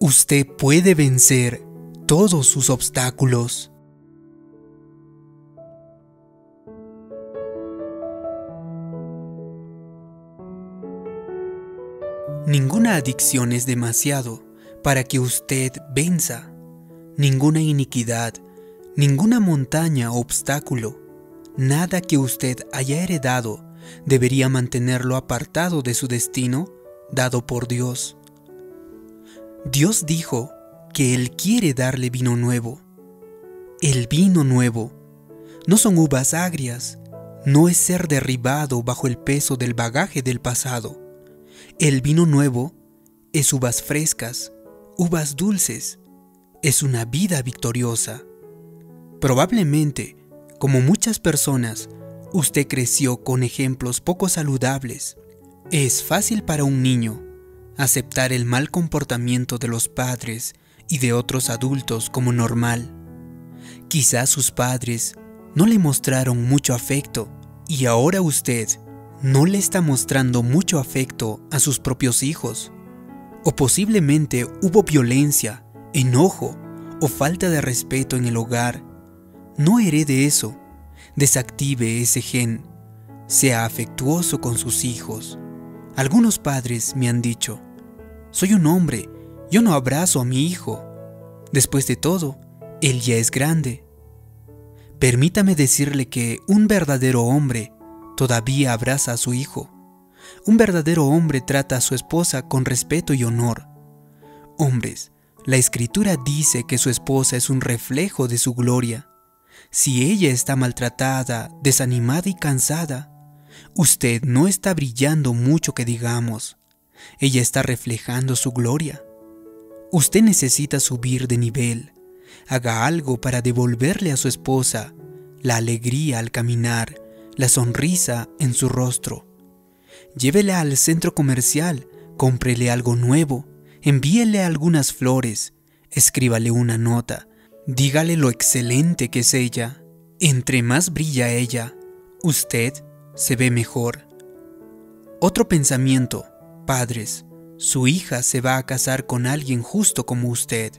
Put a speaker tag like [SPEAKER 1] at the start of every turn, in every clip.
[SPEAKER 1] usted puede vencer todos sus obstáculos. Ninguna adicción es demasiado para que usted venza. Ninguna iniquidad, ninguna montaña o obstáculo, nada que usted haya heredado debería mantenerlo apartado de su destino dado por Dios. Dios dijo que Él quiere darle vino nuevo. El vino nuevo no son uvas agrias, no es ser derribado bajo el peso del bagaje del pasado. El vino nuevo es uvas frescas, uvas dulces, es una vida victoriosa. Probablemente, como muchas personas, usted creció con ejemplos poco saludables. Es fácil para un niño aceptar el mal comportamiento de los padres y de otros adultos como normal. Quizás sus padres no le mostraron mucho afecto y ahora usted no le está mostrando mucho afecto a sus propios hijos. O posiblemente hubo violencia, enojo o falta de respeto en el hogar. No herede eso. Desactive ese gen. Sea afectuoso con sus hijos. Algunos padres me han dicho, soy un hombre, yo no abrazo a mi hijo. Después de todo, él ya es grande. Permítame decirle que un verdadero hombre todavía abraza a su hijo. Un verdadero hombre trata a su esposa con respeto y honor. Hombres, la escritura dice que su esposa es un reflejo de su gloria. Si ella está maltratada, desanimada y cansada, usted no está brillando mucho que digamos. Ella está reflejando su gloria. Usted necesita subir de nivel. Haga algo para devolverle a su esposa la alegría al caminar, la sonrisa en su rostro. Llévela al centro comercial, cómprele algo nuevo, envíele algunas flores, escríbale una nota, dígale lo excelente que es ella. Entre más brilla ella, usted se ve mejor. Otro pensamiento Padres, su hija se va a casar con alguien justo como usted.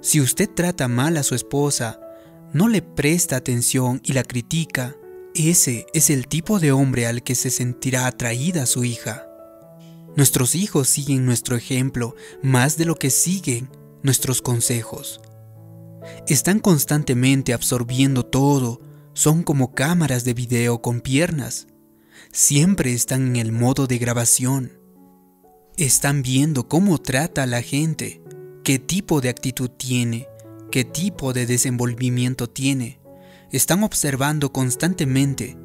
[SPEAKER 1] Si usted trata mal a su esposa, no le presta atención y la critica, ese es el tipo de hombre al que se sentirá atraída su hija. Nuestros hijos siguen nuestro ejemplo más de lo que siguen nuestros consejos. Están constantemente absorbiendo todo, son como cámaras de video con piernas. Siempre están en el modo de grabación. Están viendo cómo trata a la gente, qué tipo de actitud tiene, qué tipo de desenvolvimiento tiene. Están observando constantemente.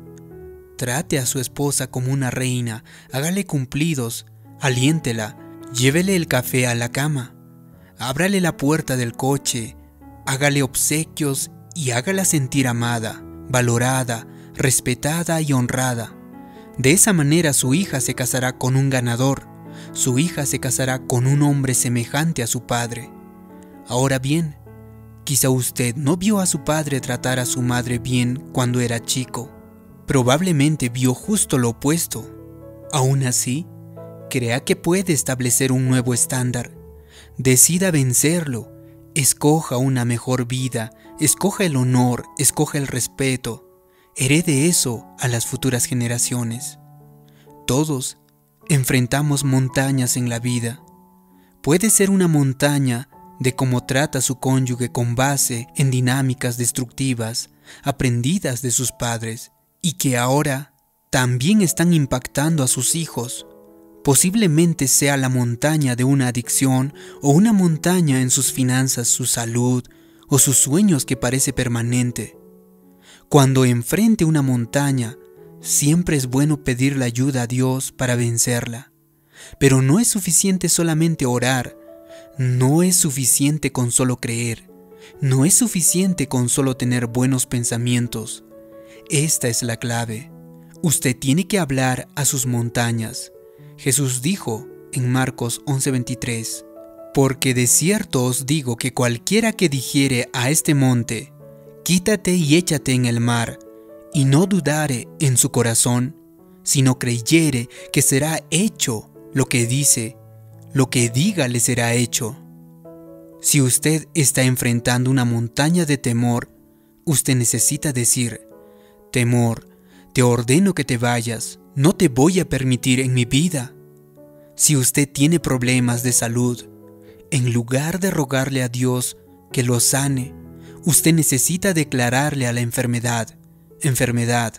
[SPEAKER 1] Trate a su esposa como una reina, hágale cumplidos, aliéntela, llévele el café a la cama, ábrale la puerta del coche, hágale obsequios y hágala sentir amada, valorada, respetada y honrada. De esa manera su hija se casará con un ganador su hija se casará con un hombre semejante a su padre. Ahora bien, quizá usted no vio a su padre tratar a su madre bien cuando era chico. Probablemente vio justo lo opuesto. Aún así, crea que puede establecer un nuevo estándar. Decida vencerlo. Escoja una mejor vida. Escoja el honor. Escoja el respeto. Herede eso a las futuras generaciones. Todos Enfrentamos montañas en la vida. Puede ser una montaña de cómo trata su cónyuge con base en dinámicas destructivas aprendidas de sus padres y que ahora también están impactando a sus hijos. Posiblemente sea la montaña de una adicción o una montaña en sus finanzas, su salud o sus sueños que parece permanente. Cuando enfrente una montaña, Siempre es bueno pedir la ayuda a Dios para vencerla. Pero no es suficiente solamente orar, no es suficiente con solo creer, no es suficiente con solo tener buenos pensamientos. Esta es la clave. Usted tiene que hablar a sus montañas. Jesús dijo en Marcos 11:23, Porque de cierto os digo que cualquiera que dijere a este monte, quítate y échate en el mar, y no dudare en su corazón, sino creyere que será hecho lo que dice, lo que diga le será hecho. Si usted está enfrentando una montaña de temor, usted necesita decir, temor, te ordeno que te vayas, no te voy a permitir en mi vida. Si usted tiene problemas de salud, en lugar de rogarle a Dios que lo sane, usted necesita declararle a la enfermedad, enfermedad,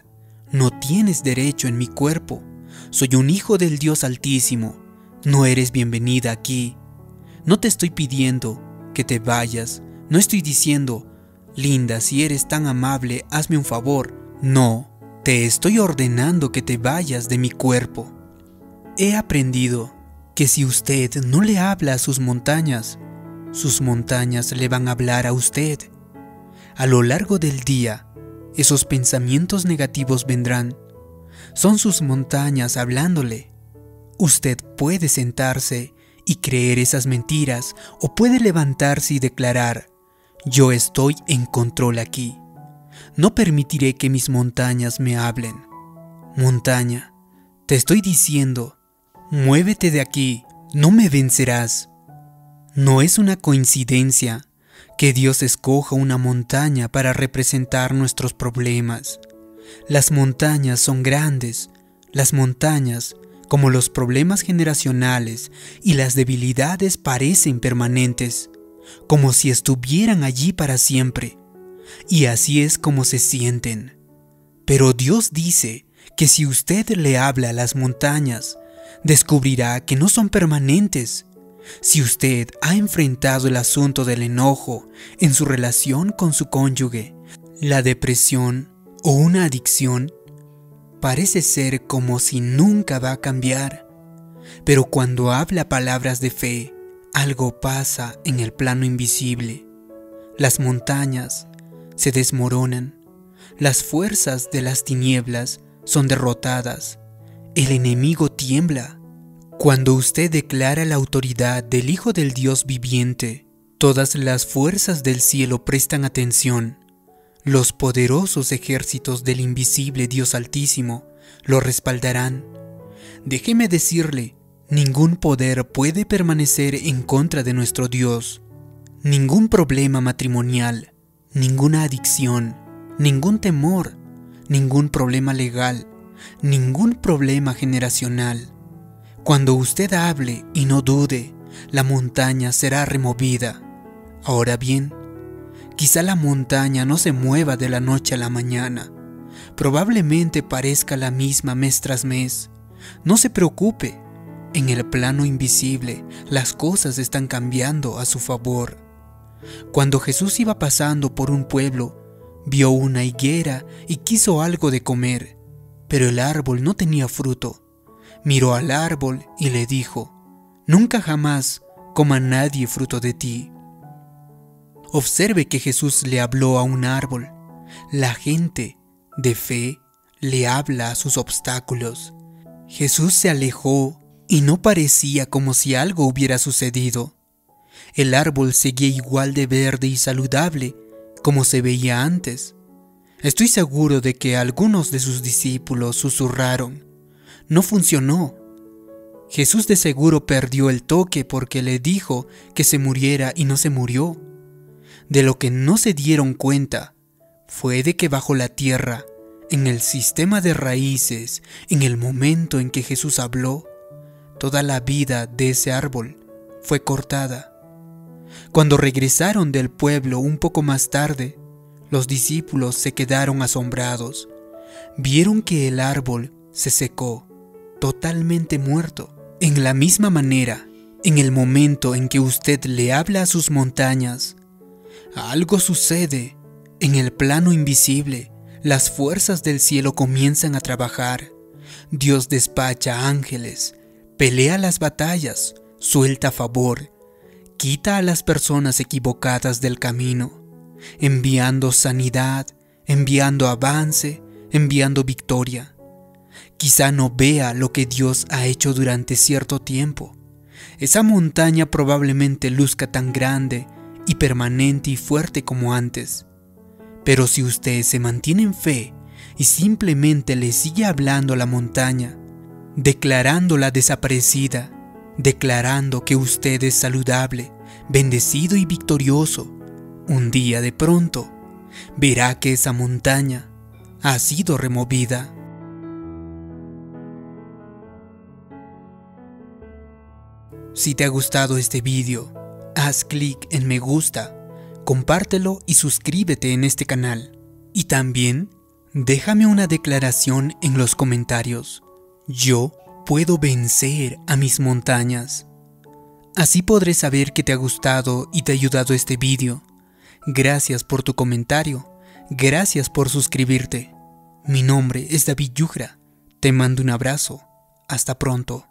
[SPEAKER 1] no tienes derecho en mi cuerpo, soy un hijo del Dios Altísimo, no eres bienvenida aquí. No te estoy pidiendo que te vayas, no estoy diciendo, linda, si eres tan amable, hazme un favor. No, te estoy ordenando que te vayas de mi cuerpo. He aprendido que si usted no le habla a sus montañas, sus montañas le van a hablar a usted. A lo largo del día, esos pensamientos negativos vendrán. Son sus montañas hablándole. Usted puede sentarse y creer esas mentiras o puede levantarse y declarar, yo estoy en control aquí. No permitiré que mis montañas me hablen. Montaña, te estoy diciendo, muévete de aquí, no me vencerás. No es una coincidencia que Dios escoja una montaña para representar nuestros problemas. Las montañas son grandes, las montañas, como los problemas generacionales y las debilidades parecen permanentes, como si estuvieran allí para siempre y así es como se sienten. Pero Dios dice que si usted le habla a las montañas, descubrirá que no son permanentes. Si usted ha enfrentado el asunto del enojo en su relación con su cónyuge, la depresión o una adicción, parece ser como si nunca va a cambiar. Pero cuando habla palabras de fe, algo pasa en el plano invisible. Las montañas se desmoronan, las fuerzas de las tinieblas son derrotadas, el enemigo tiembla. Cuando usted declara la autoridad del Hijo del Dios viviente, todas las fuerzas del cielo prestan atención. Los poderosos ejércitos del invisible Dios Altísimo lo respaldarán. Déjeme decirle, ningún poder puede permanecer en contra de nuestro Dios. Ningún problema matrimonial, ninguna adicción, ningún temor, ningún problema legal, ningún problema generacional. Cuando usted hable y no dude, la montaña será removida. Ahora bien, quizá la montaña no se mueva de la noche a la mañana. Probablemente parezca la misma mes tras mes. No se preocupe. En el plano invisible, las cosas están cambiando a su favor. Cuando Jesús iba pasando por un pueblo, vio una higuera y quiso algo de comer, pero el árbol no tenía fruto. Miró al árbol y le dijo, Nunca jamás coma nadie fruto de ti. Observe que Jesús le habló a un árbol. La gente de fe le habla a sus obstáculos. Jesús se alejó y no parecía como si algo hubiera sucedido. El árbol seguía igual de verde y saludable como se veía antes. Estoy seguro de que algunos de sus discípulos susurraron, no funcionó. Jesús de seguro perdió el toque porque le dijo que se muriera y no se murió. De lo que no se dieron cuenta fue de que bajo la tierra, en el sistema de raíces, en el momento en que Jesús habló, toda la vida de ese árbol fue cortada. Cuando regresaron del pueblo un poco más tarde, los discípulos se quedaron asombrados. Vieron que el árbol se secó, totalmente muerto. En la misma manera, en el momento en que usted le habla a sus montañas, algo sucede en el plano invisible. Las fuerzas del cielo comienzan a trabajar. Dios despacha ángeles, pelea las batallas, suelta favor quita a las personas equivocadas del camino, enviando sanidad, enviando avance, enviando victoria. Quizá no vea lo que Dios ha hecho durante cierto tiempo. Esa montaña probablemente luzca tan grande y permanente y fuerte como antes. Pero si usted se mantiene en fe y simplemente le sigue hablando a la montaña, declarándola desaparecida, declarando que usted es saludable, bendecido y victorioso, un día de pronto verá que esa montaña ha sido removida. Si te ha gustado este vídeo, haz clic en me gusta, compártelo y suscríbete en este canal. Y también déjame una declaración en los comentarios. Yo puedo vencer a mis montañas. Así podré saber que te ha gustado y te ha ayudado este vídeo. Gracias por tu comentario. Gracias por suscribirte. Mi nombre es David Yugra. Te mando un abrazo. Hasta pronto.